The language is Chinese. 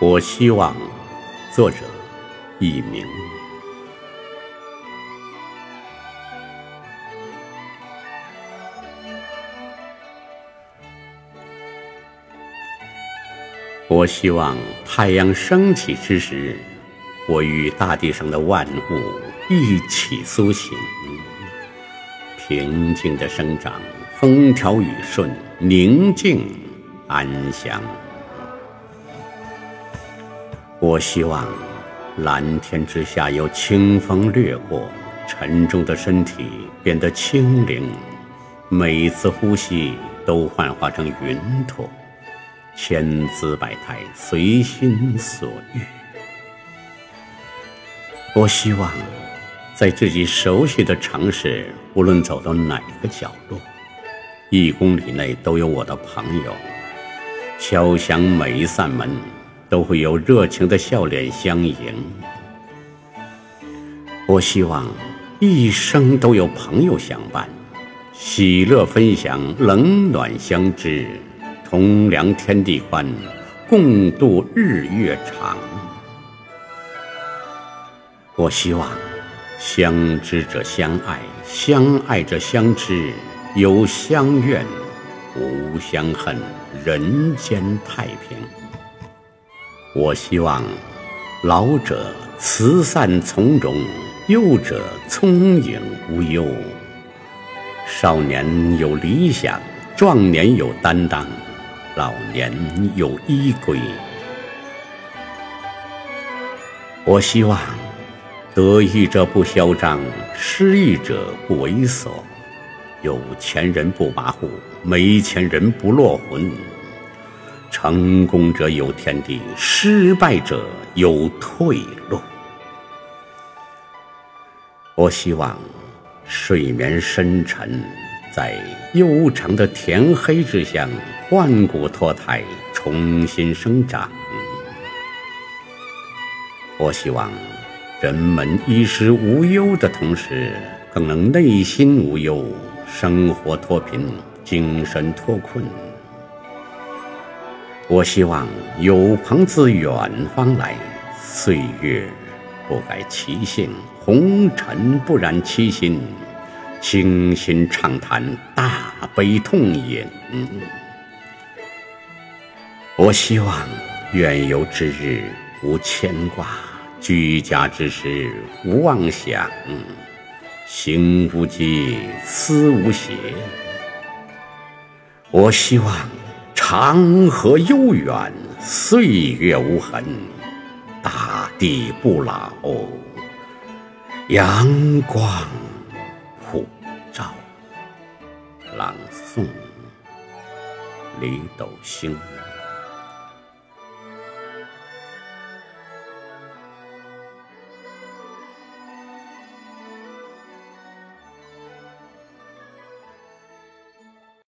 我希望，作者佚名。我希望太阳升起之时，我与大地上的万物一起苏醒，平静的生长，风调雨顺，宁静安详。我希望蓝天之下有清风掠过，沉重的身体变得轻灵，每一次呼吸都幻化成云朵，千姿百态，随心所欲。我希望在自己熟悉的城市，无论走到哪个角落，一公里内都有我的朋友，敲响每一扇门。都会有热情的笑脸相迎。我希望一生都有朋友相伴，喜乐分享，冷暖相知，同量天地宽，共度日月长。我希望相知者相爱，相爱者相知，有相怨，无相恨，人间太平。我希望老者慈善从容，幼者聪颖无忧，少年有理想，壮年有担当，老年有依归。我希望得意者不嚣张，失意者不猥琐，有钱人不跋扈，没钱人不落魂。成功者有天地，失败者有退路。我希望睡眠深沉，在悠长的天黑之下，换骨脱胎，重新生长。我希望人们衣食无忧的同时，更能内心无忧，生活脱贫，精神脱困。我希望有朋自远方来，岁月不改其性，红尘不染其心，倾心畅谈，大悲痛饮。我希望远游之日无牵挂，居家之时无妄想，行无羁，思无邪。我希望。长河悠远，岁月无痕，大地不老，阳光普照。朗诵：李斗星。